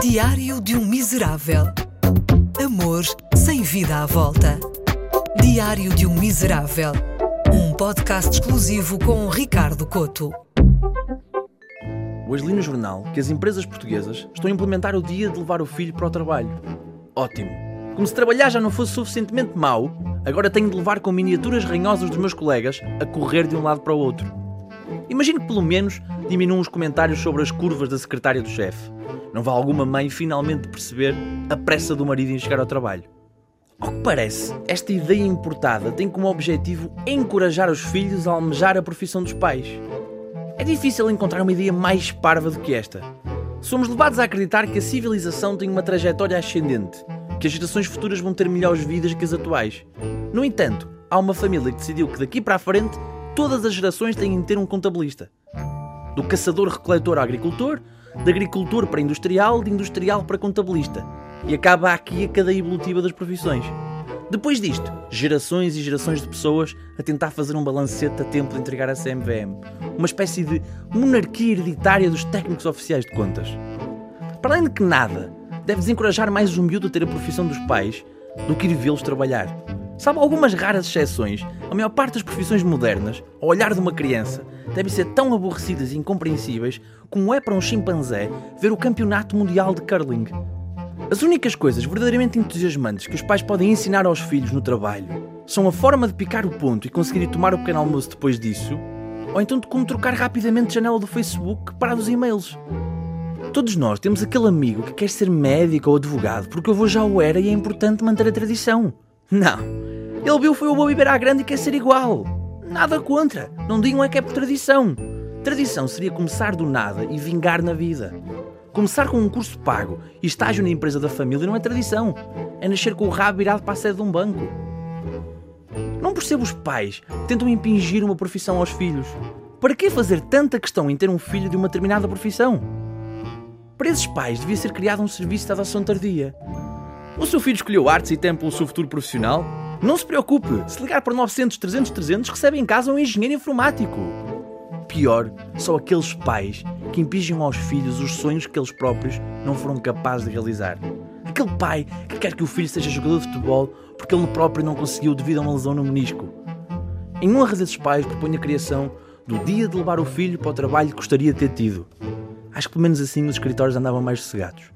Diário de um Miserável. Amor sem vida à volta. Diário de um Miserável. Um podcast exclusivo com Ricardo Coto. Hoje li no jornal que as empresas portuguesas estão a implementar o dia de levar o filho para o trabalho. Ótimo! Como se trabalhar já não fosse suficientemente mau, agora tenho de levar com miniaturas ranhosas dos meus colegas a correr de um lado para o outro. Imagino que pelo menos diminuam os comentários sobre as curvas da secretária do chefe. Não vá alguma mãe finalmente perceber a pressa do marido em chegar ao trabalho. Ao que parece, esta ideia importada tem como objetivo encorajar os filhos a almejar a profissão dos pais. É difícil encontrar uma ideia mais parva do que esta. Somos levados a acreditar que a civilização tem uma trajetória ascendente, que as gerações futuras vão ter melhores vidas que as atuais. No entanto, há uma família que decidiu que daqui para a frente todas as gerações têm de ter um contabilista. Do caçador-recoletor a agricultor, de agricultor para industrial, de industrial para contabilista. E acaba aqui a cadeia evolutiva das profissões. Depois disto, gerações e gerações de pessoas a tentar fazer um balancete a tempo de entregar a CMVM. Uma espécie de monarquia hereditária dos técnicos oficiais de contas. Para além de que nada deve desencorajar mais o miúdo a ter a profissão dos pais do que ir vê-los trabalhar. Salvo algumas raras exceções, a maior parte das profissões modernas, ao olhar de uma criança, devem ser tão aborrecidas e incompreensíveis como é para um chimpanzé ver o campeonato mundial de curling. As únicas coisas verdadeiramente entusiasmantes que os pais podem ensinar aos filhos no trabalho são a forma de picar o ponto e conseguir tomar o pequeno almoço depois disso, ou então de como trocar rapidamente a janela do Facebook para a dos e-mails. Todos nós temos aquele amigo que quer ser médico ou advogado porque o avô já o era e é importante manter a tradição. Não. Ele viu foi o avô beber à grande e quer ser igual. Nada contra. Não digam é que é por tradição. Tradição seria começar do nada e vingar na vida. Começar com um curso pago e estágio na empresa da família não é tradição. É nascer com o rabo virado para a sede de um banco. Não percebo os pais que tentam impingir uma profissão aos filhos. Para que fazer tanta questão em ter um filho de uma determinada profissão? Para esses pais devia ser criado um serviço de adoção tardia. O seu filho escolheu artes e tem pelo seu futuro profissional? Não se preocupe, se ligar para 900 300 300 recebe em casa um engenheiro informático. Pior, são aqueles pais que impingem aos filhos os sonhos que eles próprios não foram capazes de realizar. Aquele pai que quer que o filho seja jogador de futebol porque ele próprio não conseguiu devido a uma lesão no menisco. Em honra desses pais, proponho a criação do dia de levar o filho para o trabalho que gostaria de ter tido. Acho que pelo menos assim os escritórios andavam mais sossegados.